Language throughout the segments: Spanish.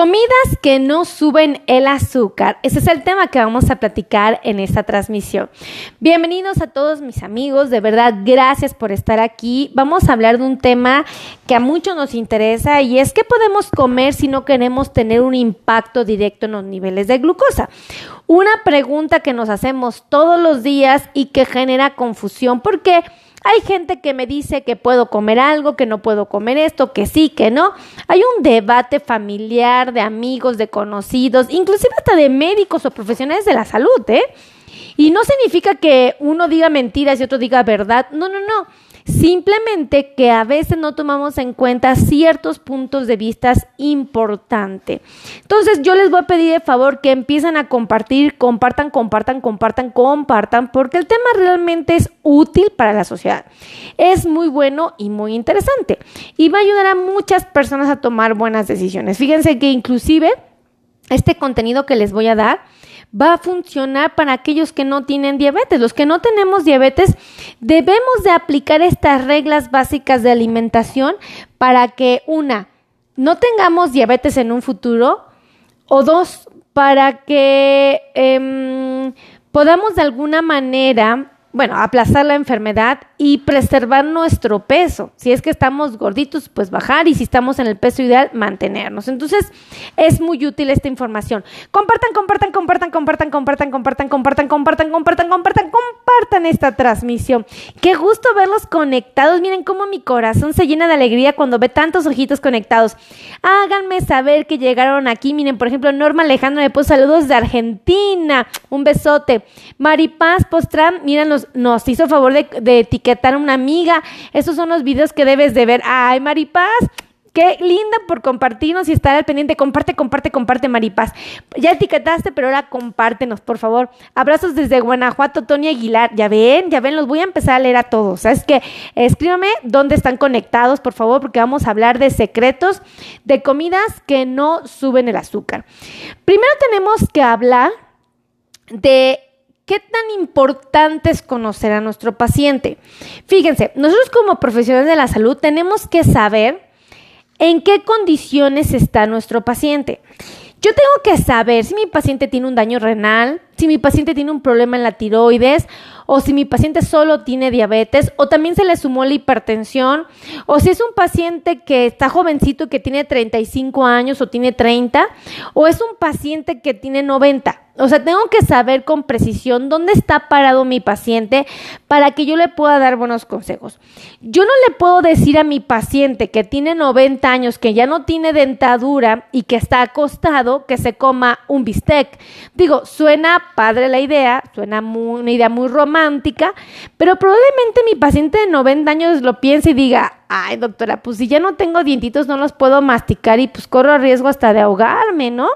Comidas que no suben el azúcar. Ese es el tema que vamos a platicar en esta transmisión. Bienvenidos a todos mis amigos, de verdad, gracias por estar aquí. Vamos a hablar de un tema que a muchos nos interesa y es qué podemos comer si no queremos tener un impacto directo en los niveles de glucosa. Una pregunta que nos hacemos todos los días y que genera confusión porque hay gente que me dice que puedo comer algo, que no puedo comer esto, que sí, que no. Hay un debate familiar de amigos, de conocidos, inclusive hasta de médicos o profesionales de la salud, ¿eh? Y no significa que uno diga mentiras y otro diga verdad. No, no, no. Simplemente que a veces no tomamos en cuenta ciertos puntos de vista importantes. Entonces yo les voy a pedir de favor que empiecen a compartir, compartan, compartan, compartan, compartan, porque el tema realmente es útil para la sociedad. Es muy bueno y muy interesante. Y va a ayudar a muchas personas a tomar buenas decisiones. Fíjense que inclusive este contenido que les voy a dar, va a funcionar para aquellos que no tienen diabetes. Los que no tenemos diabetes debemos de aplicar estas reglas básicas de alimentación para que una, no tengamos diabetes en un futuro o dos, para que em, podamos de alguna manera bueno, aplazar la enfermedad y preservar nuestro peso. Si es que estamos gorditos, pues bajar y si estamos en el peso ideal, mantenernos. Entonces, es muy útil esta información. Compartan, compartan, compartan, compartan, compartan, compartan, compartan, compartan, compartan, compartan, compartan esta transmisión. Qué gusto verlos conectados. Miren cómo mi corazón se llena de alegría cuando ve tantos ojitos conectados. Háganme saber que llegaron aquí. Miren, por ejemplo, Norma Alejandro me puso saludos de Argentina. Un besote. Maripaz Postram, míranos nos, hizo favor de, etiquetar a una amiga. Esos son los videos que debes de ver. Ay, Maripaz, Qué linda por compartirnos y estar al pendiente. Comparte, comparte, comparte, Maripaz. Ya etiquetaste, pero ahora compártenos, por favor. Abrazos desde Guanajuato, Tony Aguilar. Ya ven, ya ven, los voy a empezar a leer a todos. Es que escríbame dónde están conectados, por favor, porque vamos a hablar de secretos de comidas que no suben el azúcar. Primero tenemos que hablar de ¿Qué tan importante es conocer a nuestro paciente? Fíjense, nosotros como profesionales de la salud tenemos que saber en qué condiciones está nuestro paciente. Yo tengo que saber si mi paciente tiene un daño renal, si mi paciente tiene un problema en la tiroides o si mi paciente solo tiene diabetes o también se le sumó la hipertensión o si es un paciente que está jovencito que tiene 35 años o tiene 30 o es un paciente que tiene 90. O sea, tengo que saber con precisión dónde está parado mi paciente para que yo le pueda dar buenos consejos. Yo no le puedo decir a mi paciente que tiene 90 años, que ya no tiene dentadura y que está acostado, que se coma un bistec. Digo, suena padre la idea, suena una idea muy romántica, pero probablemente mi paciente de 90 años lo piense y diga, ay doctora, pues si ya no tengo dientitos no los puedo masticar y pues corro riesgo hasta de ahogarme, ¿no?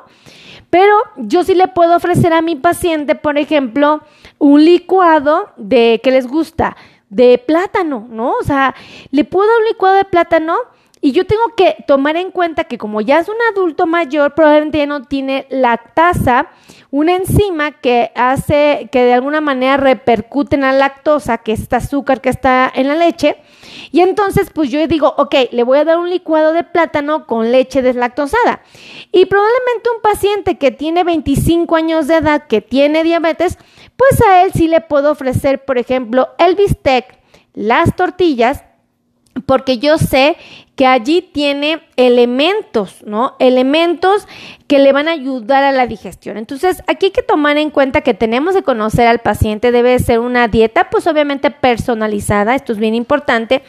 Pero yo sí le puedo ofrecer a mi paciente, por ejemplo, un licuado de, ¿qué les gusta? De plátano, ¿no? O sea, le puedo dar un licuado de plátano y yo tengo que tomar en cuenta que como ya es un adulto mayor, probablemente ya no tiene lactasa, una enzima que hace que de alguna manera repercute en la lactosa, que es este azúcar que está en la leche. Y entonces, pues yo digo, ok, le voy a dar un licuado de plátano con leche deslactosada. Y probablemente un paciente que tiene 25 años de edad, que tiene diabetes, pues a él sí le puedo ofrecer, por ejemplo, el bistec, las tortillas porque yo sé que allí tiene elementos, ¿no? Elementos que le van a ayudar a la digestión. Entonces, aquí hay que tomar en cuenta que tenemos que conocer al paciente, debe ser una dieta, pues obviamente personalizada, esto es bien importante,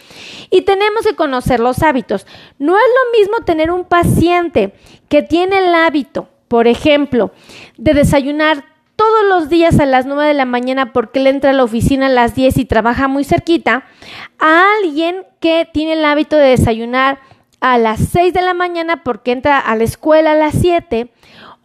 y tenemos que conocer los hábitos. No es lo mismo tener un paciente que tiene el hábito, por ejemplo, de desayunar todos los días a las 9 de la mañana porque él entra a la oficina a las 10 y trabaja muy cerquita, a alguien que tiene el hábito de desayunar a las 6 de la mañana porque entra a la escuela a las 7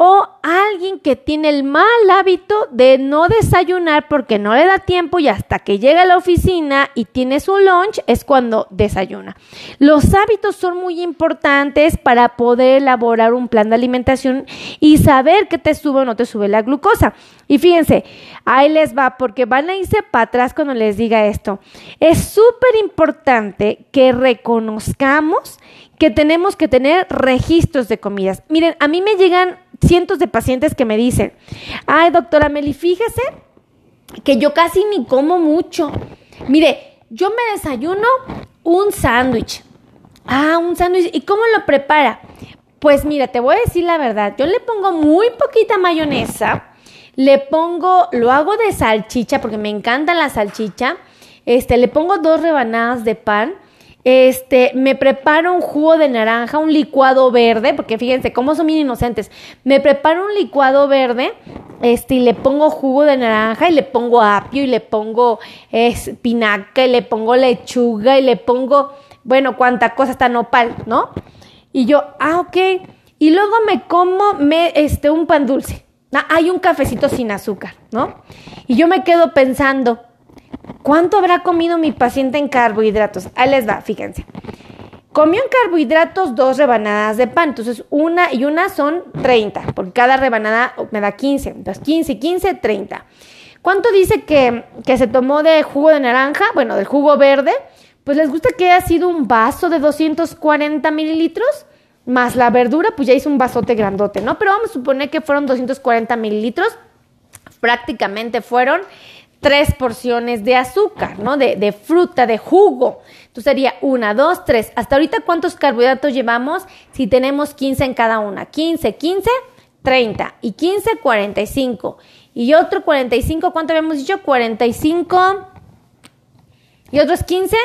o alguien que tiene el mal hábito de no desayunar porque no le da tiempo y hasta que llega a la oficina y tiene su lunch es cuando desayuna. Los hábitos son muy importantes para poder elaborar un plan de alimentación y saber qué te sube o no te sube la glucosa. Y fíjense, ahí les va porque van a irse para atrás cuando les diga esto. Es súper importante que reconozcamos que tenemos que tener registros de comidas. Miren, a mí me llegan cientos de pacientes que me dicen, ay doctora Meli, fíjese que yo casi ni como mucho. Mire, yo me desayuno un sándwich. Ah, un sándwich. ¿Y cómo lo prepara? Pues mira, te voy a decir la verdad. Yo le pongo muy poquita mayonesa. Le pongo, lo hago de salchicha porque me encanta la salchicha. Este, le pongo dos rebanadas de pan este, me preparo un jugo de naranja, un licuado verde, porque fíjense cómo son bien inocentes. Me preparo un licuado verde, este, y le pongo jugo de naranja, y le pongo apio, y le pongo espinaca, y le pongo lechuga, y le pongo, bueno, cuánta cosa está nopal, ¿no? Y yo, ah, ok. Y luego me como me, este, un pan dulce. Ah, hay un cafecito sin azúcar, ¿no? Y yo me quedo pensando, ¿Cuánto habrá comido mi paciente en carbohidratos? Ahí les va, fíjense. Comió en carbohidratos dos rebanadas de pan, entonces una y una son 30, porque cada rebanada me da 15, entonces 15, 15, 30. ¿Cuánto dice que, que se tomó de jugo de naranja? Bueno, del jugo verde, pues les gusta que haya sido un vaso de 240 mililitros, más la verdura, pues ya hizo un vasote grandote, ¿no? Pero vamos a suponer que fueron 240 mililitros, prácticamente fueron tres porciones de azúcar, ¿no? De, fruta, de jugo. Entonces sería una, dos, tres. Hasta ahorita, ¿cuántos carbohidratos llevamos? Si tenemos 15 en cada una. 15, 15, 30. Y 15, 45. Y otro 45, ¿cuánto habíamos dicho? 45. Y otros 15,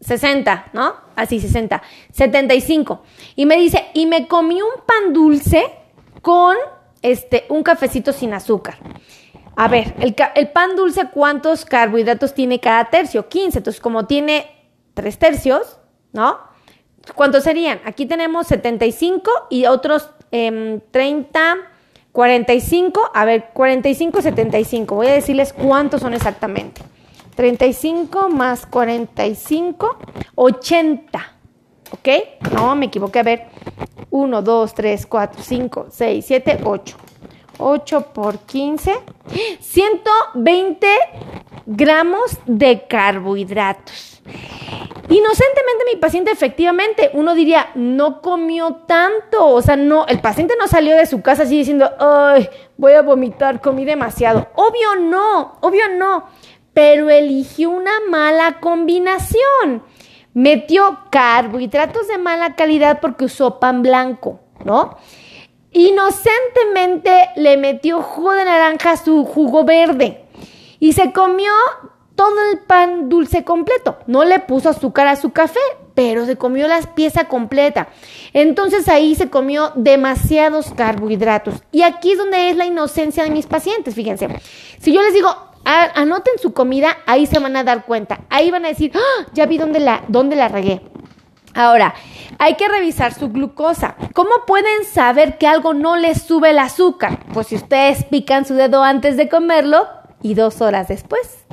60, mm, ¿no? Así, 60. 75. Y me dice, y me comí un pan dulce con este, un cafecito sin azúcar. A ver, el, pan dulce, ¿cuántos carbohidratos tiene cada tercio? 15. Entonces, como tiene tres tercios, ¿no? ¿Cuántos serían? Aquí tenemos 75 y otros 30, 45. A ver, 45, 75. Voy a decirles cuántos son exactamente. 35 más 45, 80. ¿Ok? No, me equivoqué. A ver. 1, 2, 3, 4, 5, 6, 7, 8. 8 por 15, 120 gramos de carbohidratos. Inocentemente mi paciente efectivamente, uno diría, no comió tanto, o sea, no, el paciente no salió de su casa así diciendo, ay, voy a vomitar, comí demasiado. Obvio no, obvio no, pero eligió una mala combinación. Metió carbohidratos de mala calidad porque usó pan blanco, ¿no? Inocentemente le metió jugo de naranja a su jugo verde y se comió todo el pan dulce completo. No le puso azúcar a su café, pero se comió la pieza completa. Entonces ahí se comió demasiados carbohidratos. Y aquí es donde es la inocencia de mis pacientes, fíjense. Si yo les digo, anoten su comida, ahí se van a dar cuenta. Ahí van a decir, ¡Ah! ya vi dónde la, dónde la regué. Ahora, hay que revisar su glucosa. ¿Cómo pueden saber que algo no les sube el azúcar? Pues si ustedes pican su dedo antes de comerlo y dos horas después.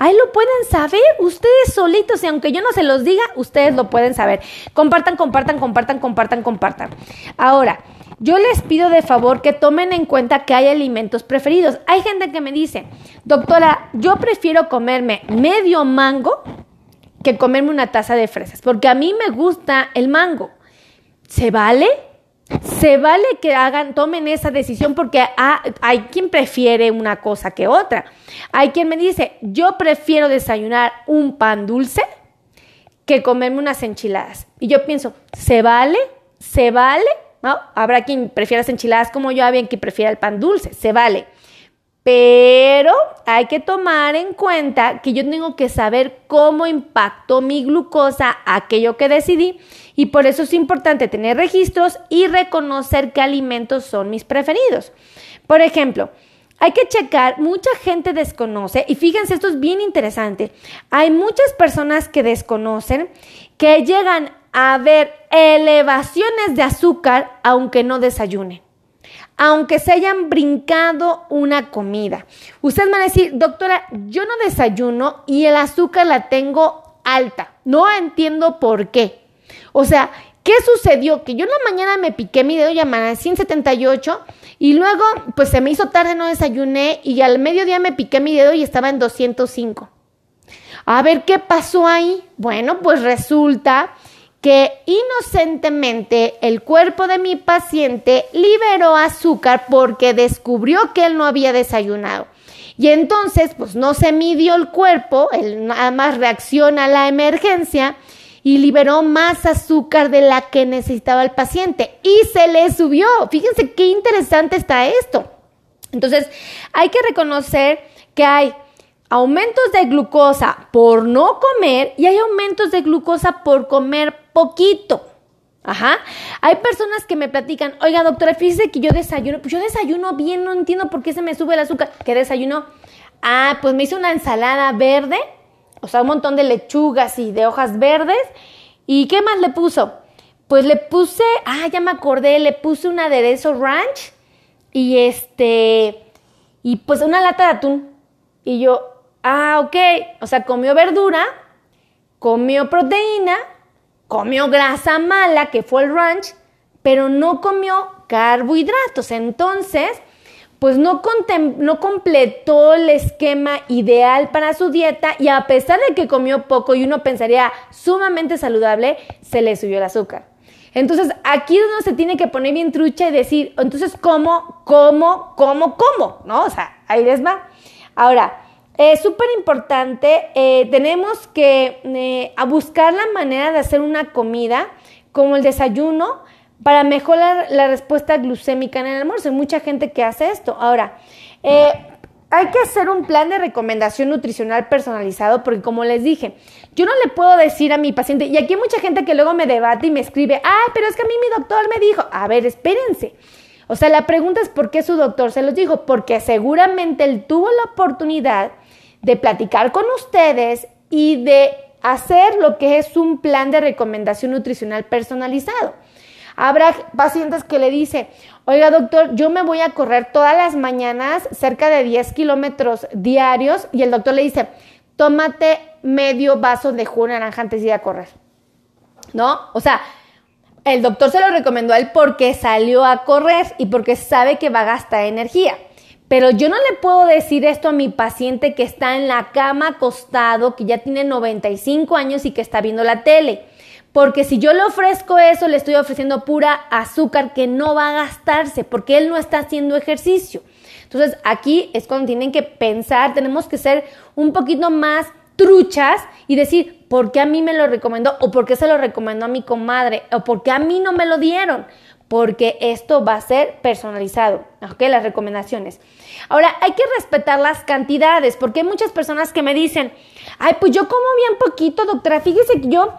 Ahí lo pueden saber ustedes solitos y aunque yo no se los diga, ustedes lo pueden saber. Compartan, compartan, compartan, compartan, compartan. Ahora, yo les pido de favor que tomen en cuenta que hay alimentos preferidos. Hay gente que me dice, doctora, yo prefiero comerme medio mango que comerme una taza de fresas, porque a mí me gusta el mango. ¿Se vale? Se vale que hagan, tomen esa decisión porque hay quien prefiere una cosa que otra. Hay quien me dice, yo prefiero desayunar un pan dulce que comerme unas enchiladas. Y yo pienso, ¿se vale? ¿Se vale? ¿No? Habrá quien prefiera las enchiladas como yo, habrá quien prefiera el pan dulce. Se vale. Pero hay que tomar en cuenta que yo tengo que saber cómo impactó mi glucosa aquello que decidí y por eso es importante tener registros y reconocer qué alimentos son mis preferidos. Por ejemplo, hay que checar, mucha gente desconoce, y fíjense, esto es bien interesante, hay muchas personas que desconocen que llegan a ver elevaciones de azúcar aunque no desayunen aunque se hayan brincado una comida. Ustedes van a decir, doctora, yo no desayuno y el azúcar la tengo alta. No entiendo por qué. O sea, ¿qué sucedió? Que yo en la mañana me piqué mi dedo y amanecí en 178 y luego pues se me hizo tarde, no desayuné y al mediodía me piqué mi dedo y estaba en 205. A ver qué pasó ahí. Bueno, pues resulta que inocentemente el cuerpo de mi paciente liberó azúcar porque descubrió que él no había desayunado. Y entonces, pues no se midió el cuerpo, él nada más reacciona a la emergencia y liberó más azúcar de la que necesitaba el paciente y se le subió. Fíjense qué interesante está esto. Entonces, hay que reconocer que hay aumentos de glucosa por no comer y hay aumentos de glucosa por comer poquito. Ajá. Hay personas que me platican, oiga doctora, fíjese que yo desayuno, pues yo desayuno bien, no entiendo por qué se me sube el azúcar. ¿Qué desayuno? Ah, pues me hice una ensalada verde, o sea, un montón de lechugas y de hojas verdes. ¿Y qué más le puso? Pues le puse, ah, ya me acordé, le puse un aderezo ranch y este, y pues una lata de atún. Y yo, ah, ok, o sea, comió verdura, comió proteína, comió grasa mala, que fue el ranch, pero no comió carbohidratos. Entonces, pues no, no, completó el esquema ideal para su dieta y a pesar de que comió poco y uno pensaría sumamente saludable, se le subió el azúcar. Entonces, aquí uno se tiene que poner bien trucha y decir, entonces, ¿cómo, cómo, cómo, cómo? ¿No? O sea, ahí les va. Ahora, es súper importante, eh, tenemos que eh, a buscar la manera de hacer una comida como el desayuno para mejorar la respuesta glucémica en el almuerzo. Hay mucha gente que hace esto. Ahora, eh, hay que hacer un plan de recomendación nutricional personalizado porque como les dije, yo no le puedo decir a mi paciente, y aquí hay mucha gente que luego me debate y me escribe, ah, pero es que a mí mi doctor me dijo, a ver, espérense. O sea, la pregunta es por qué su doctor se los dijo, porque seguramente él tuvo la oportunidad de platicar con ustedes y de hacer lo que es un plan de recomendación nutricional personalizado. Habrá pacientes que le dicen, oiga doctor, yo me voy a correr todas las mañanas cerca de 10 kilómetros diarios y el doctor le dice, tómate medio vaso de jugo naranja antes de ir a correr. ¿No? O sea, el doctor se lo recomendó a él porque salió a correr y porque sabe que va a gastar energía. Pero yo no le puedo decir esto a mi paciente que está en la cama acostado, que ya tiene 95 años y que está viendo la tele. Porque si yo le ofrezco eso, le estoy ofreciendo pura azúcar que no va a gastarse, porque él no está haciendo ejercicio. Entonces aquí es cuando tienen que pensar, tenemos que ser un poquito más truchas y decir, ¿por qué a mí me lo recomendó? ¿O por qué se lo recomendó a mi comadre? ¿O por qué a mí no me lo dieron? Porque esto va a ser personalizado, ¿ok? Las recomendaciones. Ahora, hay que respetar las cantidades, porque hay muchas personas que me dicen, ay, pues yo como bien poquito, doctora, fíjese que yo,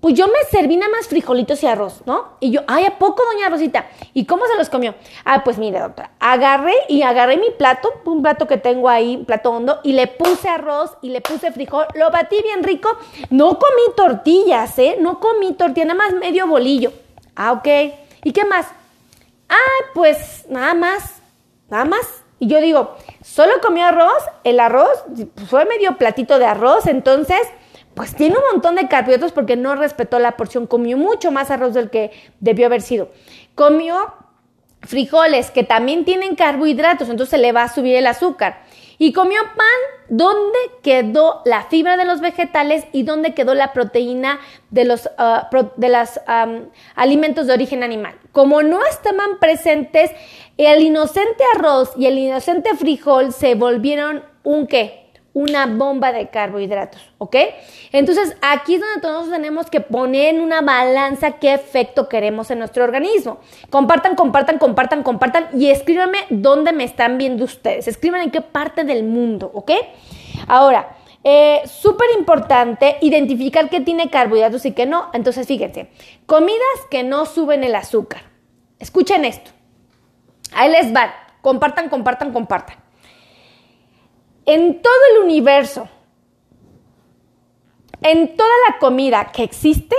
pues yo me serví nada más frijolitos y arroz, ¿no? Y yo, ay, ¿a poco, doña Rosita? ¿Y cómo se los comió? Ah, pues mire, doctora, agarré y agarré mi plato, un plato que tengo ahí, un plato hondo, y le puse arroz y le puse frijol, lo batí bien rico, no comí tortillas, ¿eh? No comí tortilla, nada más medio bolillo. Ah, ok. ¿Y qué más? Ah, pues nada más, nada más. Y yo digo, solo comió arroz, el arroz fue medio platito de arroz, entonces, pues tiene un montón de carbohidratos porque no respetó la porción, comió mucho más arroz del que debió haber sido. Comió frijoles que también tienen carbohidratos, entonces le va a subir el azúcar y comió pan, ¿dónde quedó la fibra de los vegetales y dónde quedó la proteína de los ah, de alimentos de origen animal? Como no estaban presentes, el inocente arroz y el inocente frijol se volvieron un qué? Una bomba de carbohidratos, ¿ok? Entonces aquí es donde todos tenemos que poner en una balanza qué efecto queremos en nuestro organismo. Compartan, compartan, compartan, compartan y escríbanme dónde me están viendo ustedes. Escriban en qué parte del mundo, ¿ok? Ahora, eh, súper importante identificar qué tiene carbohidratos y qué no. Entonces fíjense, comidas que no suben el azúcar. Escuchen esto. Ahí les van. Compartan, compartan, compartan en todo el universo, en toda la comida que existe,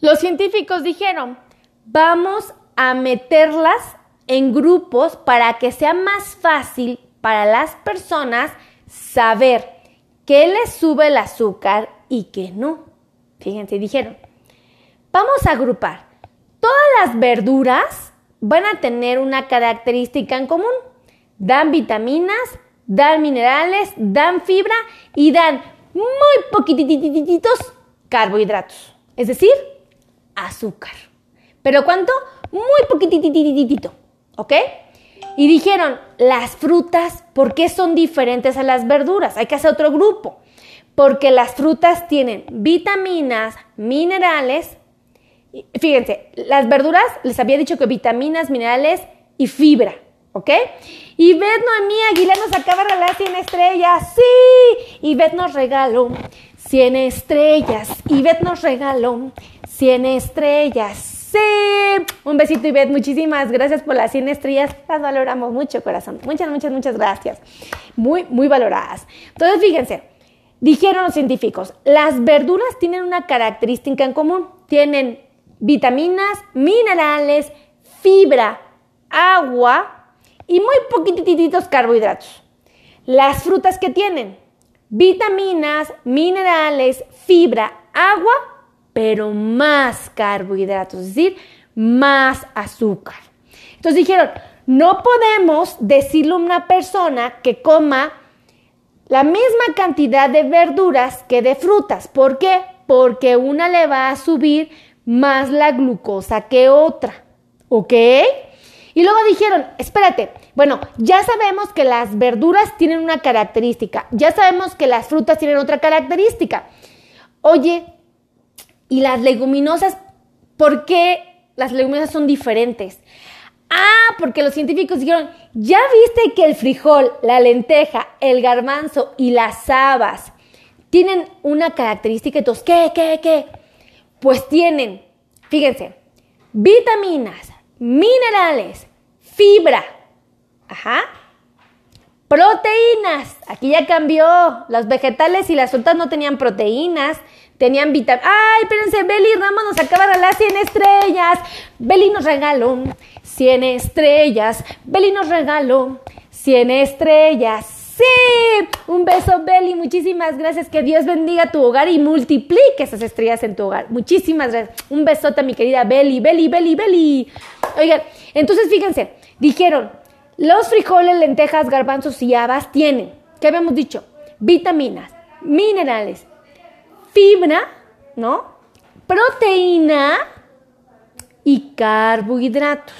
los científicos dijeron, vamos a meterlas en grupos para que sea más fácil para las personas saber qué les sube el azúcar y qué no. Fíjense, dijeron, vamos a agrupar. Todas las verduras van a tener una característica en común dan vitaminas, dan minerales, dan fibra y dan muy poquititos carbohidratos, es decir, azúcar. ¿Pero cuánto? Muy poquitititito, ¿ok? Y dijeron, las frutas, ¿por qué son diferentes a las verduras? Hay que hacer otro grupo. Porque las frutas tienen vitaminas, minerales. Fíjense, las verduras les había dicho que vitaminas, minerales y fibra, ¿ok? Y Beth Noemí Aguilar nos acaba de regalar 100 estrellas, sí. Y Beth nos regaló 100 estrellas. Y Beth nos regaló 100 estrellas. Sí, un besito Ivette, muchísimas gracias por las 100 estrellas, las valoramos mucho corazón, muchas, muchas, muchas gracias, muy, muy valoradas. Entonces fíjense, dijeron los científicos, las verduras tienen una característica en común, tienen vitaminas, minerales, fibra, agua y muy poquititos carbohidratos. Las frutas que tienen vitaminas, minerales, fibra, agua pero más carbohidratos, es decir, más azúcar. Entonces dijeron, no podemos decirle a una persona que coma la misma cantidad de verduras que de frutas. ¿Por qué? Porque una le va a subir más la glucosa que otra. ¿Ok? Y luego dijeron, espérate, bueno, ya sabemos que las verduras tienen una característica, ya sabemos que las frutas tienen otra característica. Oye, y las leguminosas, ¿por qué las leguminosas son diferentes? Ah, porque los científicos dijeron, ya viste que el frijol, la lenteja, el garbanzo y las habas tienen una característica, entonces, ¿qué, qué, qué? Pues tienen, fíjense, vitaminas, minerales, fibra, ajá, proteínas, aquí ya cambió, los vegetales y las frutas no tenían proteínas, Tenían vitaminas. ¡Ay, espérense! Beli Ramos nos acaba de regalar 100 estrellas. Beli nos regaló 100 estrellas. Beli nos regaló 100 estrellas. ¡Sí! Un beso, Beli. Muchísimas gracias. Que Dios bendiga tu hogar y multiplique esas estrellas en tu hogar. Muchísimas gracias. Un besote mi querida Beli. Beli, Beli, Beli. Oigan, entonces fíjense. Dijeron, los frijoles, lentejas, garbanzos y habas tienen, ¿qué habíamos dicho? Vitaminas, minerales, fibra, ¿no? Proteína y carbohidratos,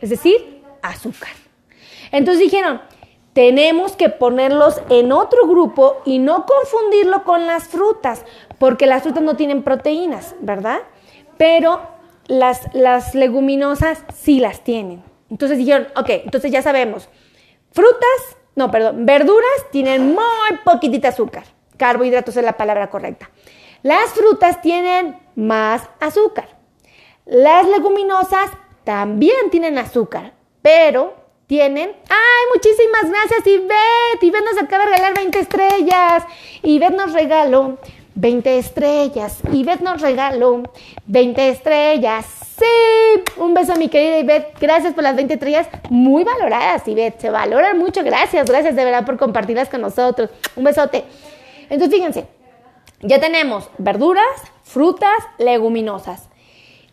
es decir, azúcar. Entonces dijeron, tenemos que ponerlos en otro grupo y no confundirlo con las frutas, porque las frutas no tienen proteínas, ¿verdad? Pero las, las leguminosas sí las tienen. Entonces dijeron, ok, entonces ya sabemos, frutas, no, perdón, verduras tienen muy poquitita azúcar. Carbohidratos es la palabra correcta. Las frutas tienen más azúcar. Las leguminosas también tienen azúcar, pero tienen... ¡Ay, muchísimas gracias, Ivette! Ivette nos acaba de regalar 20 estrellas. Ivette nos regaló 20 estrellas. Ivette nos regaló 20 estrellas. Sí, un beso a mi querida Ivette. Gracias por las 20 estrellas muy valoradas, Ivette. Se valoran mucho. Gracias, gracias de verdad por compartirlas con nosotros. Un besote. Entonces, fíjense, ya tenemos verduras, frutas, leguminosas.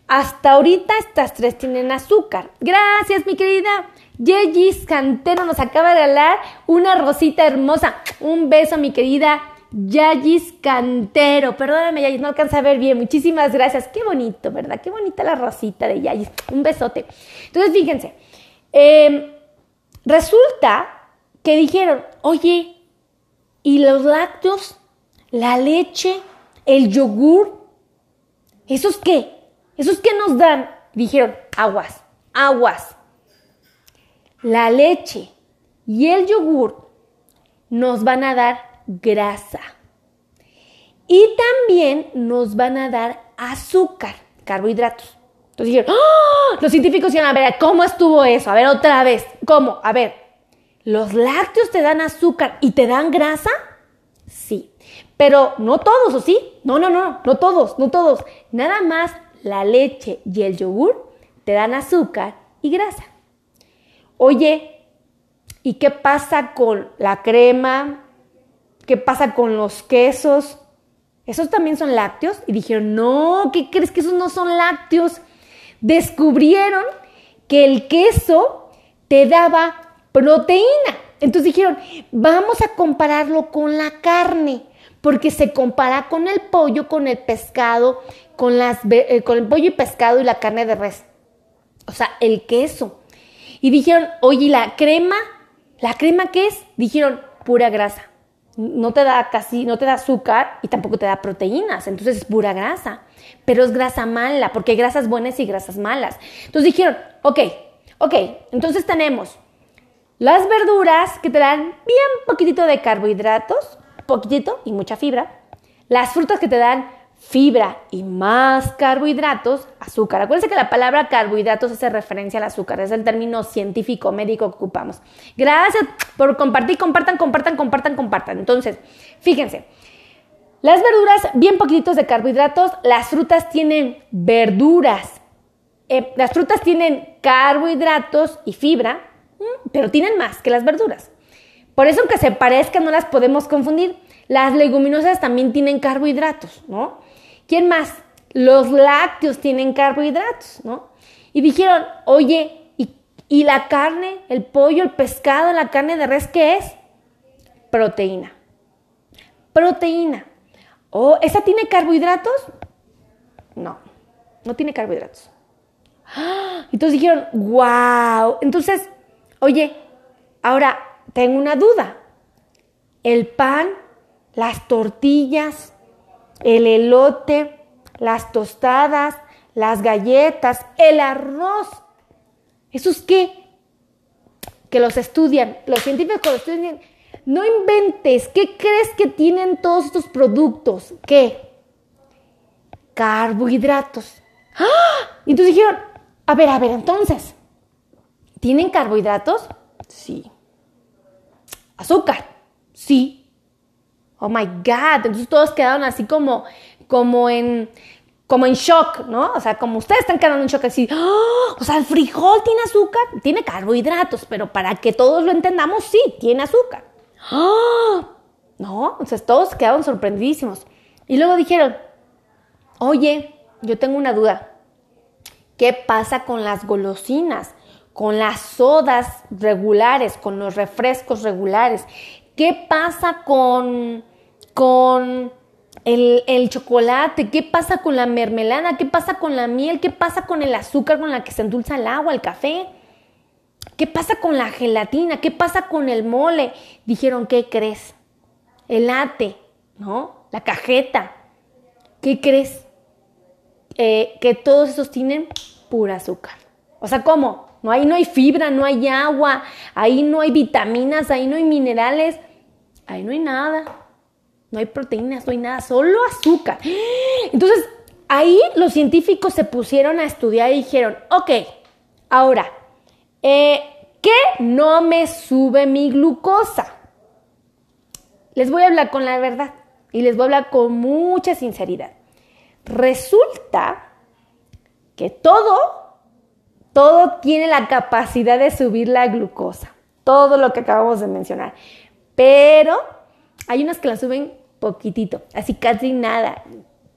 Hasta ahorita estas tres tienen azúcar. Gracias, mi querida. Yeyis Cantero nos acaba de regalar una rosita hermosa. Un beso, mi querida Yayis Cantero. Perdóname, Yayis, no alcanza a ver bien. Muchísimas gracias. Qué bonito, ¿verdad? Qué bonita la rosita de Yayis. Un besote. Entonces, fíjense. Em, resulta que dijeron, oye, ¿y los lácteos? la leche, el yogur. ¿Esos qué? ¿Esos qué nos dan? Dijeron, aguas, aguas. La leche y el yogur nos van a dar grasa. Y también nos van a dar azúcar, carbohidratos. Entonces dijeron, ¡Oh! los científicos dijeron, a ver, ¿cómo estuvo eso? A ver, otra vez, ¿cómo? A ver, ¿los lácteos te dan azúcar y te dan grasa? Sí. Pero no todos, ¿o sí? No, no, no, no todos, no todos. Nada más la leche y el yogur te dan azúcar y grasa. Oye, ¿y qué pasa con la crema? ¿Qué pasa con los quesos? ¿Esos también son lácteos? Y dijeron, no, ¿qué crees que esos no son lácteos? Descubrieron que el queso te daba proteína. Entonces dijeron, vamos a compararlo con la carne, porque se compara con el pollo, con el pescado, con, eh, con el pollo y pescado y la carne de res. O sea, el queso. Y dijeron, oye, la crema? ¿La crema qué es? Dijeron, pura grasa. No te da casi, no te da azúcar y tampoco te da proteínas. Entonces es pura grasa. Pero es grasa mala, porque hay grasas buenas y grasas malas. Entonces dijeron, ok, ok, entonces tenemos las verduras que te dan bien poquitito de carbohidratos, poquitito y mucha fibra. Las frutas que te dan fibra y más carbohidratos, azúcar. Acuérdense que la palabra carbohidratos hace referencia al azúcar, es el término científico médico que ocupamos. Gracias por compartir, compartan, compartan, compartan, compartan. Entonces, fíjense, las verduras, bien poquititos de carbohidratos, las frutas tienen verduras, eh, las frutas tienen carbohidratos y fibra, mm, pero tienen más que las verduras. Por eso, aunque se parezcan, no las podemos confundir. Las leguminosas también tienen carbohidratos, ¿no? ¿Quién más? Los lácteos tienen carbohidratos, ¿no? Y dijeron, oye, ¿y, la carne, el pollo, el pescado, la carne de res, qué es? Proteína. Proteína. ¿Oh, esa tiene carbohidratos? No, no tiene carbohidratos. Entonces dijeron, wow. Entonces, oye, ahora tengo una duda. El pan, las tortillas, el elote, las tostadas, las galletas, el arroz. ¿Eso es qué? Que los estudian, los científicos los estudian. No inventes, ¿qué crees que tienen todos estos productos? ¿Qué? Carbohidratos. ¡Ah! Y entonces dijeron, a ver, a ver, entonces, ¿tienen carbohidratos? Sí. ¿Azúcar? Sí. Oh my God. Entonces todos quedaron así como, como en, como en shock, ¿no? O sea, como ustedes están quedando en shock así, ¡Oh! o sea, el frijol tiene azúcar, tiene carbohidratos, pero para que todos lo entendamos, sí, tiene azúcar. ¡Oh! ¿No? Entonces todos quedaron sorprendidísimos. Y luego dijeron, oye, yo tengo una duda. ¿Qué pasa con las golosinas? Con las sodas regulares, con los refrescos regulares. ¿Qué pasa con, con el, chocolate? ¿Qué pasa con la mermelada? ¿Qué pasa con la miel? ¿Qué pasa con el azúcar con la que se endulza el agua, el café? ¿Qué pasa con la gelatina? ¿Qué pasa con el mole? Dijeron, ¿qué crees? El ate, ¿no? La cajeta. ¿Qué crees? Eh, que todos esos tienen pura azúcar. O sea, ¿cómo? No, ahí no hay fibra, no hay agua, ahí no hay vitaminas, ahí no hay minerales. Ahí no hay nada. No hay proteínas, no hay nada, solo azúcar. Entonces, ahí los científicos se pusieron a estudiar y dijeron, ok, ahora, eh, ¿qué no me sube mi glucosa? Les voy a hablar con la verdad y les voy a hablar con mucha sinceridad. Resulta que todo, todo tiene la capacidad de subir la glucosa. Todo lo que acabamos de mencionar pero hay unas que la suben poquitito, así casi nada,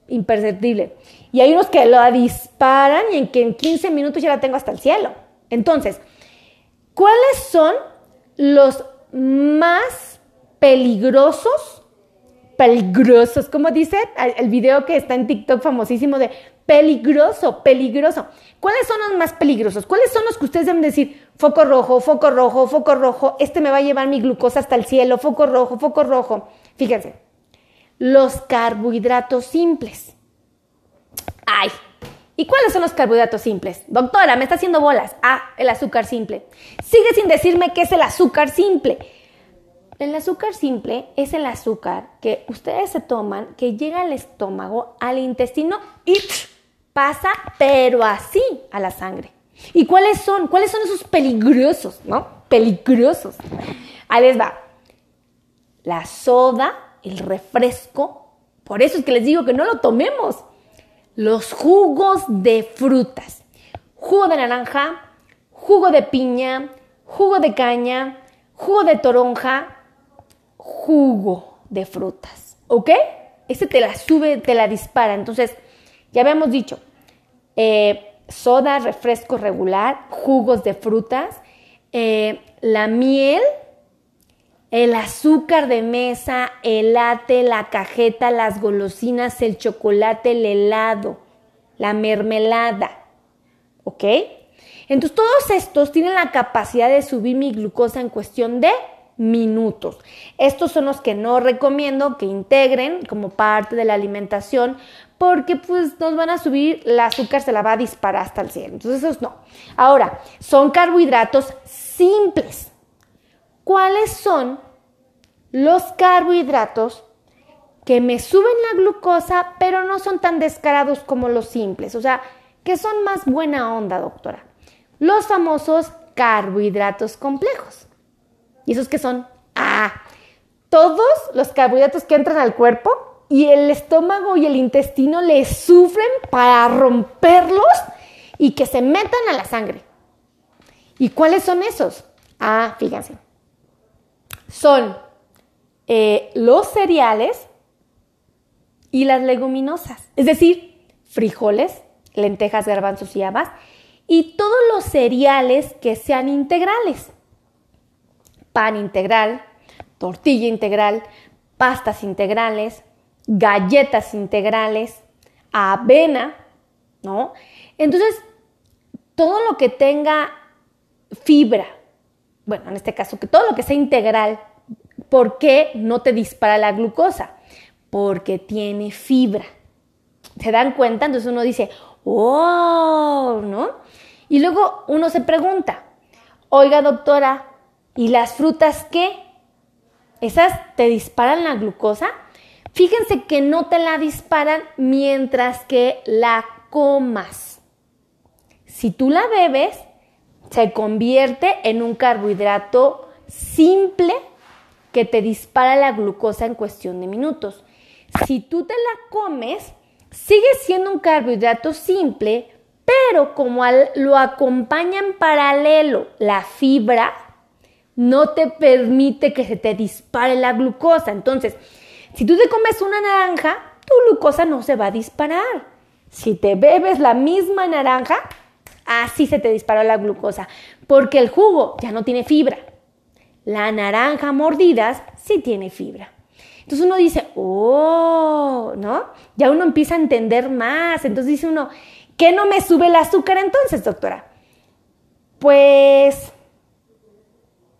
imperceptible. Y hay unos que lo disparan y en que en 15 minutos ya la tengo hasta el cielo. Entonces, ¿cuáles son los más peligrosos? Peligrosos, como dice el video que está en TikTok famosísimo de peligroso, peligroso. ¿Cuáles son los más peligrosos? ¿Cuáles son los que ustedes deben decir, foco rojo, foco rojo, foco rojo, este me va a llevar mi glucosa hasta el cielo, foco rojo, foco rojo? Fíjense, los carbohidratos simples. Ay, ¿y cuáles son los carbohidratos simples? Doctora, me está haciendo bolas. Ah, el azúcar simple. Sigue sin decirme qué es el azúcar simple. El azúcar simple es el azúcar que ustedes se toman, que llega al estómago, al intestino y pasa, pero así a la sangre. ¿Y cuáles son? ¿Cuáles son esos peligrosos, no? Peligrosos. Ahí les va. La soda, el refresco. Por eso es que les digo que no lo tomemos. Los jugos de frutas. Jugo de naranja, jugo de piña, jugo de caña, jugo de toronja, jugo de frutas. ¿Ok? Ese te la sube, te la dispara. Entonces, ya habíamos dicho, eh, soda, refresco regular, jugos de frutas, eh, la miel, el azúcar de mesa, el late, la cajeta, las golosinas, el chocolate, el helado, la mermelada. ¿Ok? Entonces todos estos tienen la capacidad de subir mi glucosa en cuestión de minutos. Estos son los que no recomiendo que integren como parte de la alimentación porque pues nos van a subir, el azúcar se la va a disparar hasta el cielo. Entonces esos no. Ahora, son carbohidratos simples. ¿Cuáles son los carbohidratos que me suben la glucosa, pero no son tan descarados como los simples? O sea, que son más buena onda, doctora. Los famosos carbohidratos complejos. ¿Y esos que son? Ah, todos los carbohidratos que entran al cuerpo y el estómago y el intestino le sufren para romperlos y que se metan a la sangre. ¿Y cuáles son esos? Ah, fíjense. Son eh, los cereales y las leguminosas, es decir, frijoles, lentejas, garbanzos y habas, y todos los cereales que sean integrales. Pan integral, tortilla integral, pastas integrales, galletas integrales, avena, ¿no? Entonces, todo lo que tenga fibra, bueno, en este caso, que todo lo que sea integral, ¿por qué no te dispara la glucosa? Porque tiene fibra. ¿Se dan cuenta? Entonces uno dice, oh, ¿no? Y luego uno se pregunta, oiga doctora, ¿y las frutas qué? ¿Esas te disparan la glucosa? Fíjense que no te la disparan mientras que la comas. Si tú la bebes, se convierte en un carbohidrato simple que te dispara la glucosa en cuestión de minutos. Si tú te la comes, sigue siendo un carbohidrato simple, pero como lo acompaña en paralelo la fibra, no te permite que se te dispare la glucosa. Entonces, si tú te comes una naranja, tu glucosa no se va a disparar. Si te bebes la misma naranja, así se te disparó la glucosa, porque el jugo ya no tiene fibra. La naranja mordidas sí tiene fibra. Entonces uno dice, oh, ¿no? Ya uno empieza a entender más. Entonces dice uno, ¿qué no me sube el azúcar entonces, doctora? Pues,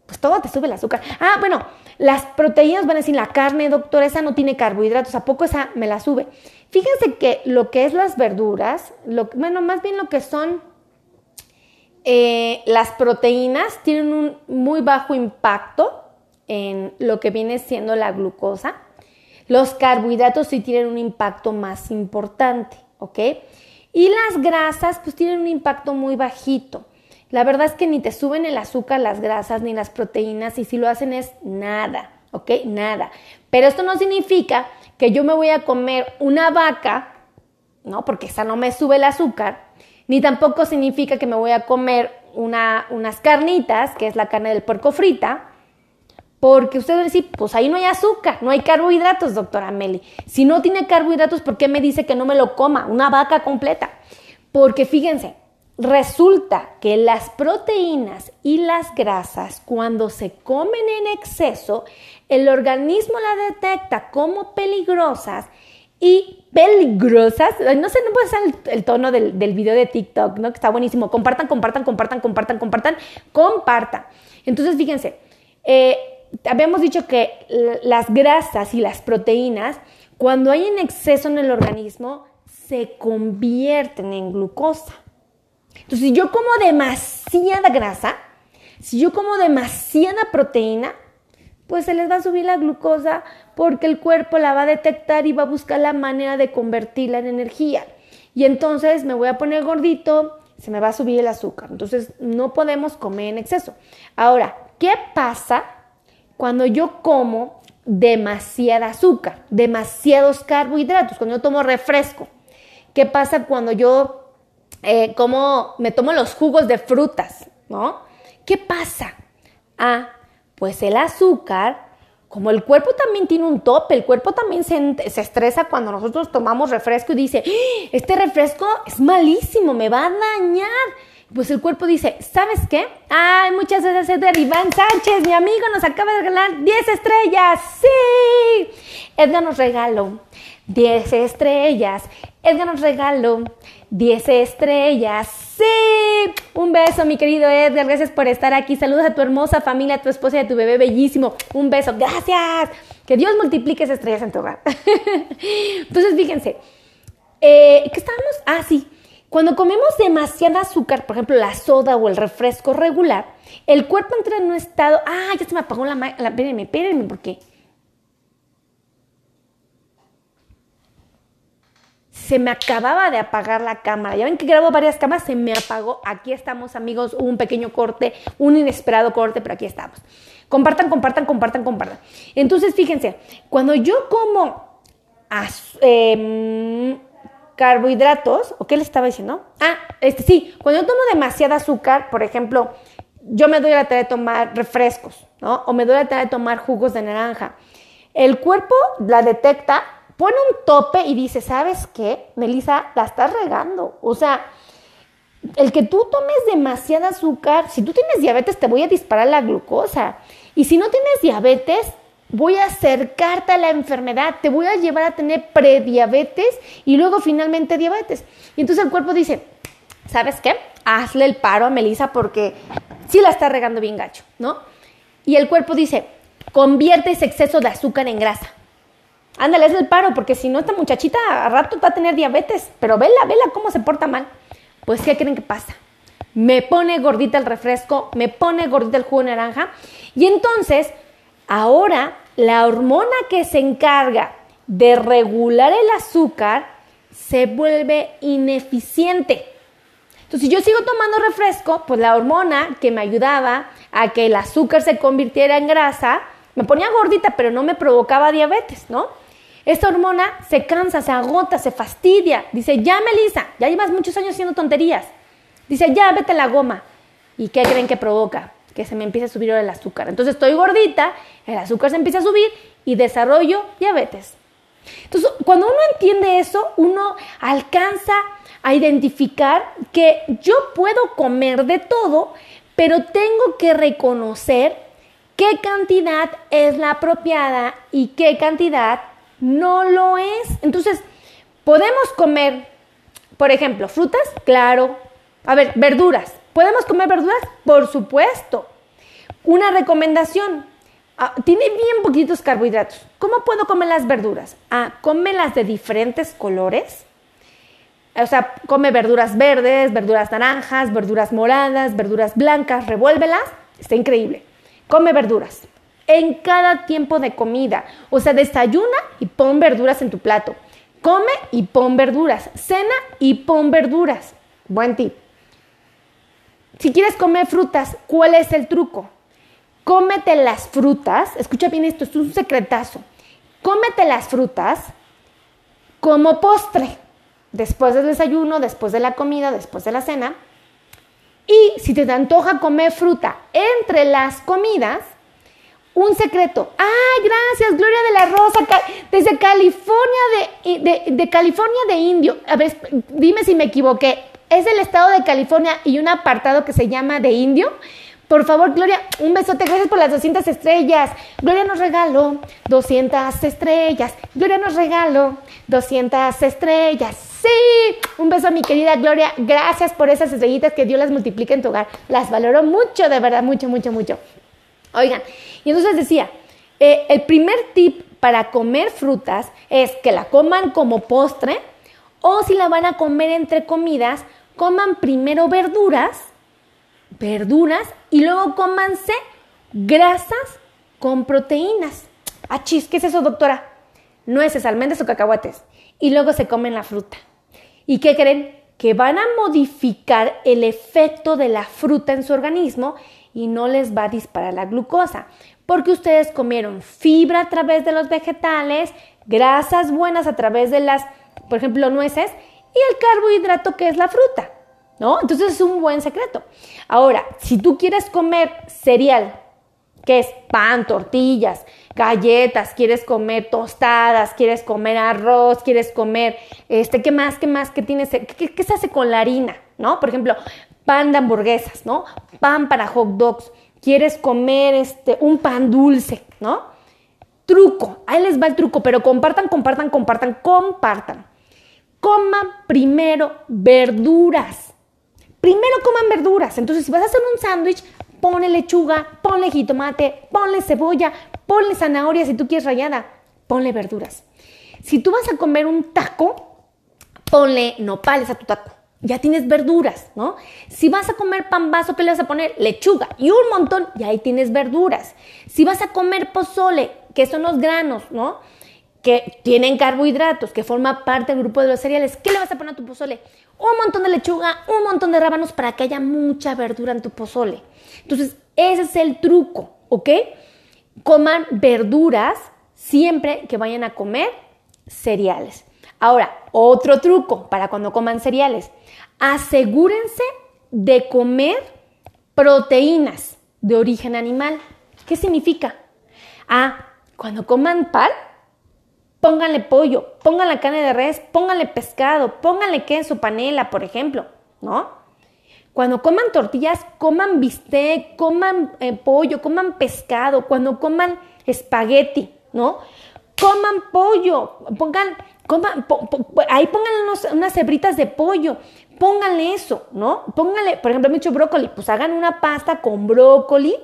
pues todo te sube el azúcar. Ah, bueno, las proteínas van a decir, la carne, doctora, esa no tiene carbohidratos, ¿a poco esa me la sube? Fíjense que lo que es las verduras, lo, bueno, más bien lo que son eh, las proteínas, tienen un muy bajo impacto en lo que viene siendo la glucosa. Los carbohidratos sí tienen un impacto más importante, ¿ok? Y las grasas pues tienen un impacto muy bajito. La verdad es que ni te suben el azúcar, las grasas, ni las proteínas, y si lo hacen es nada, ¿ok? Nada. Pero esto no significa que yo me voy a comer una vaca, ¿no? Porque esa no me sube el azúcar, ni tampoco significa que me voy a comer una, unas carnitas, que es la carne del puerco frita, porque usted va a decir, pues ahí no hay azúcar, no hay carbohidratos, doctora Meli. Si no tiene carbohidratos, ¿por qué me dice que no me lo coma? Una vaca completa. Porque fíjense, Resulta que las proteínas y las grasas, cuando se comen en exceso, el organismo las detecta como peligrosas y peligrosas. No sé, no puede ser el, tono del, del, video de TikTok, ¿no? Que está buenísimo. Compartan, compartan, compartan, compartan, compartan, compartan. Entonces, fíjense, eh, habíamos dicho que las grasas y las proteínas, cuando hay en exceso en el organismo, se convierten en glucosa. Entonces, si yo como demasiada grasa, si yo como demasiada proteína, pues se les va a subir la glucosa porque el cuerpo la va a detectar y va a buscar la manera de convertirla en energía. Y entonces me voy a poner gordito, se me va a subir el azúcar. Entonces no podemos comer en exceso. Ahora, ¿qué pasa cuando yo como demasiada azúcar, demasiados carbohidratos, cuando yo tomo refresco? ¿Qué pasa cuando yo eh, como me tomo los jugos de frutas, ¿no? ¿Qué pasa? Ah, pues el azúcar, como el cuerpo también tiene un tope, el cuerpo también se, se estresa cuando nosotros tomamos refresco y dice, ¡Ah! este refresco es malísimo, me va a dañar. pues el cuerpo dice, ¿sabes qué? Ay, muchas gracias Edgar Iván Sánchez, mi amigo nos acaba de regalar 10 estrellas. Sí. Edgar nos regaló 10 estrellas. Edgar nos regaló 10 estrellas. Sí. Un beso, mi querido Edgar. Gracias por estar aquí. Saludos a tu hermosa familia, a tu esposa y a tu bebé bellísimo. Un beso. Gracias. Que Dios multiplique esas estrellas en tu hogar. Entonces, fíjense. Eh, ¿Qué estábamos? Ah, sí. Cuando comemos demasiada azúcar, por ejemplo, la soda o el refresco regular, el cuerpo entra en un estado. Ah, ya se me apagó la. la espérenme, espérenme, ¿por qué? Se me acababa de apagar la cámara. Ya ven que grabo varias cámaras, se me apagó. Aquí estamos, amigos, un pequeño corte, un inesperado corte, pero aquí estamos. Compartan, compartan, compartan, compartan. Entonces, fíjense, cuando yo como em, carbohidratos, ¿o qué le estaba diciendo? Ah, este sí, cuando yo tomo demasiada azúcar, por ejemplo, yo me doy la tarea de tomar refrescos, ¿no? O me doy la tarea de tomar jugos de naranja. El cuerpo la detecta pone un tope y dice, ¿sabes qué? Melissa, la estás regando. O sea, el que tú tomes demasiada azúcar, si tú tienes diabetes, te voy a disparar la glucosa. Y si no tienes diabetes, voy a acercarte a la enfermedad, te voy a llevar a tener prediabetes y luego finalmente diabetes. Y entonces el cuerpo dice, ¿sabes qué? Hazle el paro a Melissa porque sí la está regando bien gacho, ¿no? Y el cuerpo dice, convierte ese exceso de azúcar en grasa. Ándale, es el paro, porque si no, esta muchachita a rato va a tener diabetes. Pero vela, vela cómo se porta mal. Pues, ¿qué creen que pasa? Me pone gordita el refresco, me pone gordita el jugo de naranja. Y entonces, ahora, la hormona que se encarga de regular el azúcar se vuelve ineficiente. Entonces, si yo sigo tomando refresco, pues la hormona que me ayudaba a que el azúcar se convirtiera en grasa, me ponía gordita, pero no me provocaba diabetes, ¿no? Esta hormona se cansa, se agota, se fastidia. Dice, ya Melissa, ya llevas muchos años haciendo tonterías. Dice, ya vete la goma. ¿Y qué creen que provoca? Que se me empiece a subir el azúcar. Entonces estoy gordita, el azúcar se empieza a subir y desarrollo diabetes. Entonces, cuando uno entiende eso, uno alcanza a identificar que yo puedo comer de todo, pero tengo que reconocer qué cantidad es la apropiada y qué cantidad no lo es. Entonces, podemos comer, por ejemplo, frutas, claro. A ver, verduras. ¿Podemos comer verduras? Por supuesto. Una recomendación. Ah, tiene bien poquitos carbohidratos. ¿Cómo puedo comer las verduras? Ah, cómelas de diferentes colores. O sea, come verduras verdes, verduras naranjas, verduras moradas, verduras blancas, revuélvelas. Está increíble. Come verduras en cada tiempo de comida. O sea, desayuna y pon verduras en tu plato. Come y pon verduras. Cena y pon verduras. Buen tip. Si quieres comer frutas, ¿cuál es el truco? Cómete las frutas. Escucha bien esto, es un secretazo. Cómete las frutas como postre. Después del desayuno, después de la comida, después de la cena. Y si te antoja comer fruta entre las comidas, un secreto. ¡Ay, gracias, Gloria de la Rosa! Desde California de, de, California de Indio. A ver, dime si me equivoqué. Es el estado de California y un apartado que se llama de Indio. Por favor, Gloria, un besote. Gracias por las 200 estrellas. Gloria nos regaló 200 estrellas. Gloria nos regaló 200 estrellas. Sí, un beso a mi querida Gloria. Gracias por esas estrellitas. Que Dios las multiplique en tu hogar. Las valoro mucho, de verdad, mucho, mucho, mucho. Oigan, y entonces decía, eh, el primer tip para comer frutas es que la coman como postre o si la van a comer entre comidas, coman primero verduras, verduras y luego cómanse grasas con proteínas. Ah, chis, ¿qué es eso, doctora? Nueces, almendras o cacahuates. Y luego se comen la fruta. ¿Y qué creen? Que van a modificar el efecto de la fruta en su organismo y no les va a disparar la glucosa, porque ustedes comieron fibra a través de los vegetales, grasas buenas a través de las, por ejemplo, nueces y el carbohidrato que es la fruta, ¿no? Entonces es un buen secreto. Ahora, si tú quieres comer cereal, que es pan, tortillas, galletas, quieres comer tostadas, quieres comer arroz, quieres comer, este, ¿qué más, qué más, qué tienes, qué, qué se hace con la harina, ¿no? Por ejemplo, pan de hamburguesas, ¿no? Pan para hot dogs. Quieres comer este, un pan dulce, ¿no? Truco, ahí les va el truco, pero compartan, compartan, compartan, compartan. Coman primero verduras. Primero coman verduras. Entonces, si vas a hacer un sándwich, ponle lechuga, ponle jitomate, ponle cebolla, ponle zanahoria si tú quieres rayada, ponle verduras. Si tú vas a comer un taco, ponle nopales a tu taco. Ya tienes verduras, ¿no? Si vas a comer pan vaso, ¿qué le vas a poner? Lechuga y un montón, y ahí tienes verduras. Si vas a comer pozole, que son los granos, ¿no? Que tienen carbohidratos, que forma parte del grupo de los cereales, ¿qué le vas a poner a tu pozole? Un montón de lechuga, un montón de rábanos para que haya mucha verdura en tu pozole. Entonces, ese es el truco, ¿ok? Coman verduras siempre que vayan a comer cereales. Ahora, otro truco para cuando coman cereales. Asegúrense de comer proteínas de origen animal. ¿Qué significa? Ah, cuando coman pan, pónganle pollo, pónganle carne de res, pónganle pescado, pónganle queso, panela, por ejemplo, ¿no? Cuando coman tortillas, coman bistec, coman eh, pollo, coman pescado, cuando coman espagueti, ¿no? Coman pollo, pongan ahí pónganle unas hebritas de pollo, pónganle eso, ¿no? Pónganle, por ejemplo, mucho brócoli, pues hagan una pasta con brócoli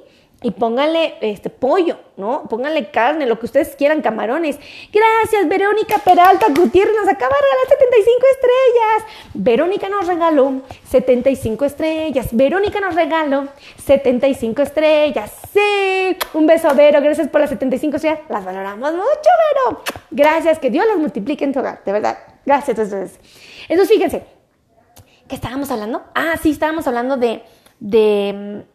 y pónganle este pollo, ¿no? Pónganle carne, lo que ustedes quieran, camarones. Gracias, Verónica Peralta Gutiérrez nos acaba de regalar 75 estrellas. Verónica nos regaló 75 estrellas. Verónica nos regaló 75 estrellas. Sí, un beso Vero, gracias por las 75 estrellas. Las valoramos mucho, Vero. Gracias, que Dios las multiplique en tu hogar, de verdad. Gracias. Entonces, entonces fíjense, ¿qué estábamos hablando? Ah, sí, estábamos hablando de, de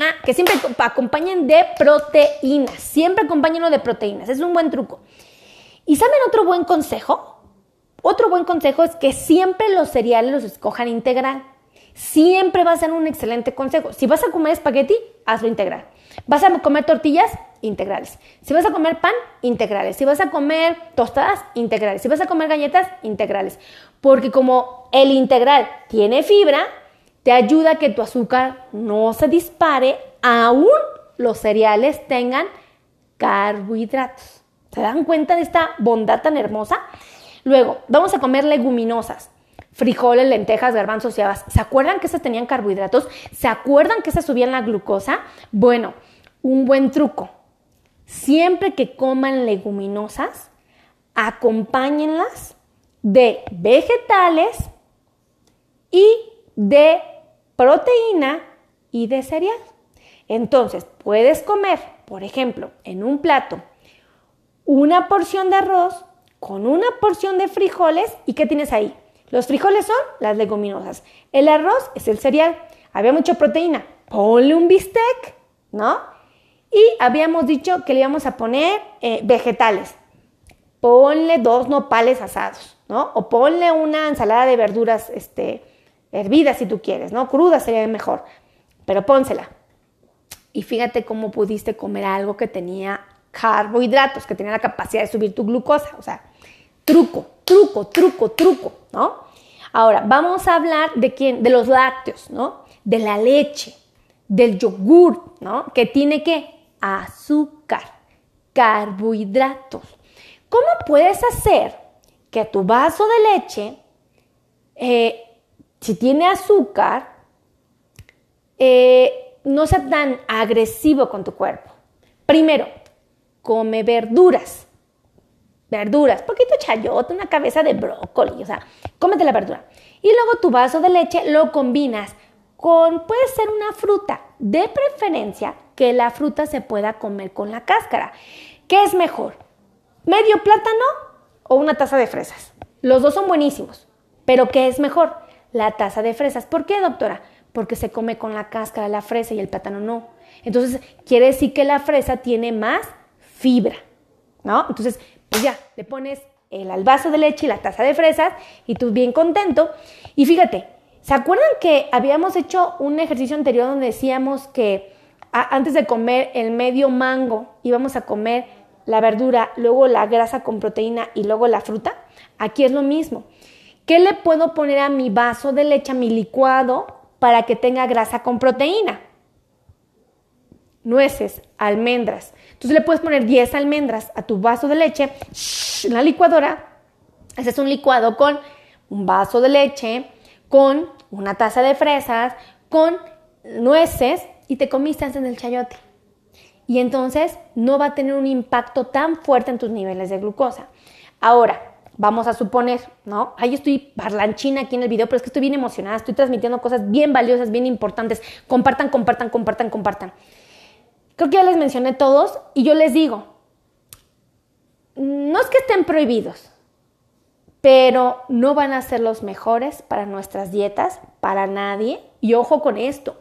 Ah, que siempre acompañen de proteínas. Siempre acompáñenlo de proteínas. Es un buen truco. ¿Y saben otro buen consejo? Otro buen consejo es que siempre los cereales los escojan integral. Siempre va a ser un excelente consejo. Si vas a comer espagueti, hazlo integral. Vas a comer tortillas, integrales. Si vas a comer pan, integrales. Si vas a comer tostadas, integrales. Si vas a comer galletas, integrales. Porque como el integral tiene fibra, te ayuda a que tu azúcar no se dispare, aún los cereales tengan carbohidratos. ¿Se dan cuenta de esta bondad tan hermosa? Luego, vamos a comer leguminosas. Frijoles, lentejas, garbanzos y habas. ¿Se acuerdan que esas tenían carbohidratos? ¿Se acuerdan que esas subían la glucosa? Bueno, un buen truco. Siempre que coman leguminosas, acompáñenlas de vegetales y de proteína y de cereal. Entonces, puedes comer, por ejemplo, en un plato, una porción de arroz con una porción de frijoles. ¿Y qué tienes ahí? Los frijoles son las leguminosas. El arroz es el cereal. Había mucha proteína. Ponle un bistec, ¿no? Y habíamos dicho que le íbamos a poner eh, vegetales. Ponle dos nopales asados, ¿no? O ponle una ensalada de verduras, este, hervida si tú quieres, ¿no? Cruda sería mejor, pero pónsela. Y fíjate cómo pudiste comer algo que tenía carbohidratos, que tenía la capacidad de subir tu glucosa, o sea, truco, truco, truco, truco, ¿no? Ahora, vamos a hablar de quién, de los lácteos, ¿no? De la leche, del yogur, ¿no? Que tiene que azúcar, carbohidratos. ¿Cómo puedes hacer que tu vaso de leche eh, si tiene azúcar, eh, no sea tan agresivo con tu cuerpo. Primero, come verduras. Verduras, poquito chayote, una cabeza de brócoli, o sea, cómete la verdura. Y luego tu vaso de leche lo combinas con, puede ser una fruta, de preferencia que la fruta se pueda comer con la cáscara. ¿Qué es mejor? ¿Medio plátano o una taza de fresas? Los dos son buenísimos, pero ¿qué es mejor? La taza de fresas. ¿Por qué, doctora? Porque se come con la cáscara la fresa y el plátano no. Entonces, quiere decir que la fresa tiene más fibra, ¿no? Entonces, pues ya, le pones el al vaso de leche y la taza de fresas y tú bien contento. Y fíjate, ¿se acuerdan que habíamos hecho un ejercicio anterior donde decíamos que antes de comer el medio mango íbamos a comer la verdura, luego la grasa con proteína y luego la fruta? Aquí es lo mismo. ¿Qué le puedo poner a mi vaso de leche, a mi licuado, para que tenga grasa con proteína? Nueces, almendras. Entonces le puedes poner 10 almendras a tu vaso de leche en la licuadora. Ese es un licuado con un vaso de leche, con una taza de fresas, con nueces y te comiste antes del chayote. Y entonces no va a tener un impacto tan fuerte en tus niveles de glucosa. Ahora, vamos a suponer, ¿no? Ahí estoy parlanchina aquí en el video, pero es que estoy bien emocionada, estoy transmitiendo cosas bien valiosas, bien importantes. Compartan, compartan, compartan, compartan. Creo que ya les mencioné todos y yo les digo, no es que estén prohibidos, pero no van a ser los mejores para nuestras dietas, para nadie. Y ojo con esto,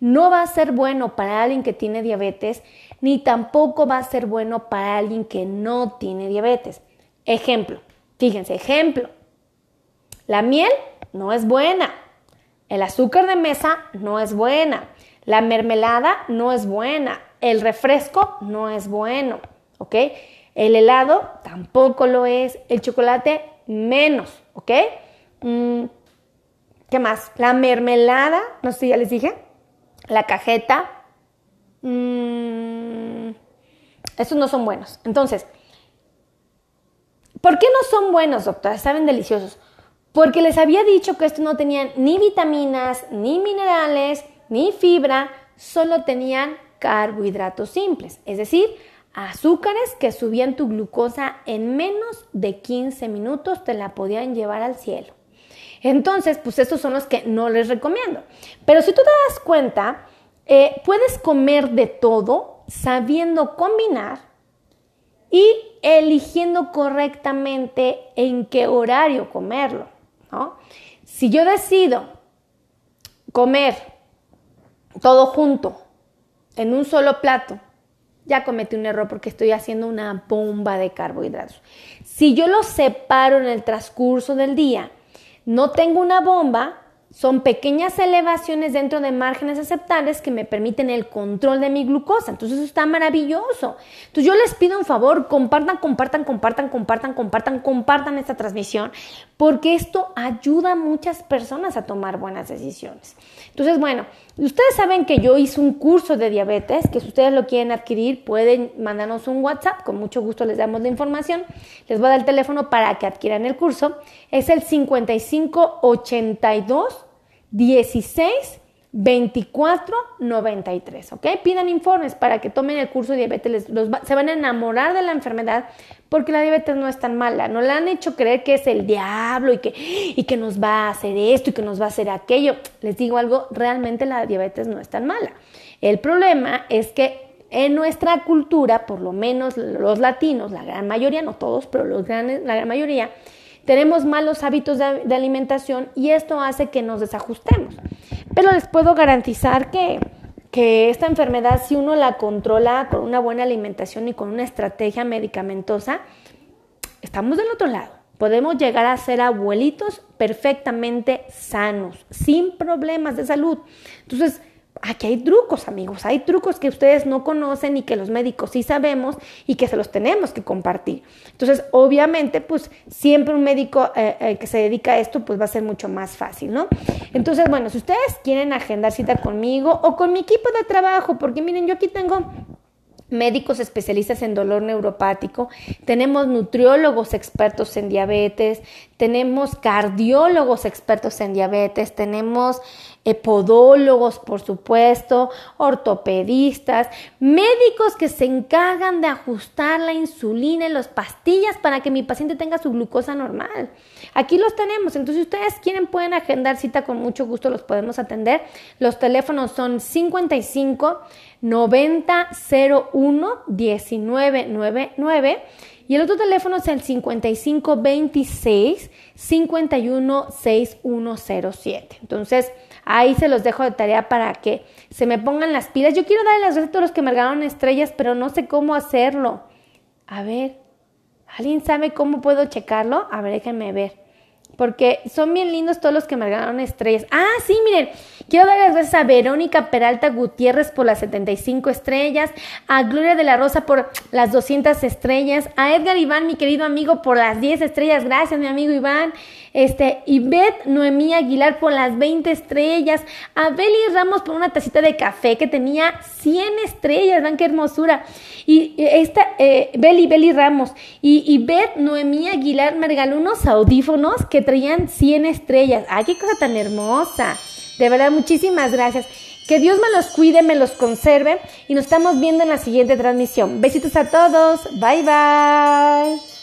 no va a ser bueno para alguien que tiene diabetes, ni tampoco va a ser bueno para alguien que no tiene diabetes. Ejemplo, fíjense, ejemplo, la miel no es buena, el azúcar de mesa no es buena, la mermelada no es buena, el refresco no es bueno, ¿ok? El helado tampoco lo es, el chocolate menos, ¿ok? Mm, ¿Qué más? La mermelada, no sé si ya les dije, la cajeta, mmm, esos no son buenos. Entonces, ¿por qué no son buenos, doctora? Saben deliciosos. Porque les había dicho que estos no tenían ni vitaminas, ni minerales, ni fibra, solo tenían carbohidratos simples, es decir, azúcares que subían tu glucosa en menos de 15 minutos, te la podían llevar al cielo. Entonces, pues estos son los que no les recomiendo. Pero si tú te das cuenta, eh, puedes comer de todo sabiendo combinar y eligiendo correctamente en qué horario comerlo. Si yo decido comer todo junto en un solo plato ya cometí un error porque estoy haciendo una bomba de carbohidratos. Si yo los separo en el transcurso del día, no tengo una bomba, son pequeñas elevaciones dentro de márgenes aceptables que me permiten el control de mi glucosa. Entonces eso está maravilloso. Entonces yo les pido un favor, compartan, compartan, compartan, compartan, compartan, compartan esta transmisión, porque esto ayuda a muchas personas a tomar buenas decisiones. Entonces, bueno, ustedes saben que yo hice un curso de diabetes, que si ustedes lo quieren adquirir, pueden mandarnos un WhatsApp, con mucho gusto les damos la información. Les voy a dar el teléfono para que adquieran el curso. Es el 5582 16 24 93, ¿ok? Pidan informes para que tomen el curso de diabetes, se van a enamorar de la enfermedad porque la diabetes no es tan mala, no le han hecho creer que es el diablo y que, y que nos va a hacer esto y que nos va a hacer aquello. Les digo algo, realmente la diabetes no es tan mala. El problema es que en nuestra cultura, por lo menos los latinos, la gran mayoría, no todos, pero los la gran mayoría, tenemos malos hábitos de, alimentación y esto hace que nos desajustemos. Pero les puedo garantizar que, que esta enfermedad, si uno la controla con una buena alimentación y con una estrategia medicamentosa, estamos del otro lado. Podemos llegar a ser abuelitos perfectamente sanos, sin problemas de salud. Entonces, Aquí hay trucos, amigos, hay trucos que ustedes no conocen y que los médicos sí sabemos y que se los tenemos que compartir. Entonces, obviamente, pues siempre un médico eh, eh, que se dedica a esto, pues va a ser mucho más fácil, ¿no? Entonces, bueno, si ustedes quieren agendar cita conmigo o con mi equipo de trabajo, porque miren, yo aquí tengo médicos especialistas en dolor neuropático, tenemos nutriólogos expertos en diabetes, tenemos cardiólogos expertos en diabetes, tenemos podólogos, por supuesto, ortopedistas, médicos que se encargan de ajustar la insulina y las pastillas para que mi paciente tenga su glucosa normal. Aquí los tenemos, entonces si ustedes quieren pueden agendar cita con mucho gusto, los podemos atender. Los teléfonos son 55 90 01 1999 y el otro teléfono es el 55 26 51 6107. Entonces, Ahí se los dejo de tarea para que se me pongan las pilas. Yo quiero darle las recetas a los que me regalaron estrellas, pero no sé cómo hacerlo. A ver, ¿alguien sabe cómo puedo checarlo? A ver, déjenme ver. Porque son bien lindos todos los que me regalaron estrellas. Ah, sí, miren, quiero dar las gracias a Verónica Peralta Gutiérrez por las 75 estrellas, a Gloria de la Rosa por las 200 estrellas, a Edgar Iván, mi querido amigo, por las 10 estrellas. Gracias, mi amigo Iván. Este, Ivette Noemí Aguilar por las 20 estrellas, a Beli Ramos por una tacita de café que tenía 100 estrellas, vean qué hermosura. Y esta, eh, Beli, Beli Ramos, y Ivette Noemí Aguilar me regaló unos audífonos que traían 100 estrellas. ¡Ay, qué cosa tan hermosa! De verdad, muchísimas gracias. Que Dios me los cuide, me los conserve y nos estamos viendo en la siguiente transmisión. Besitos a todos. Bye bye.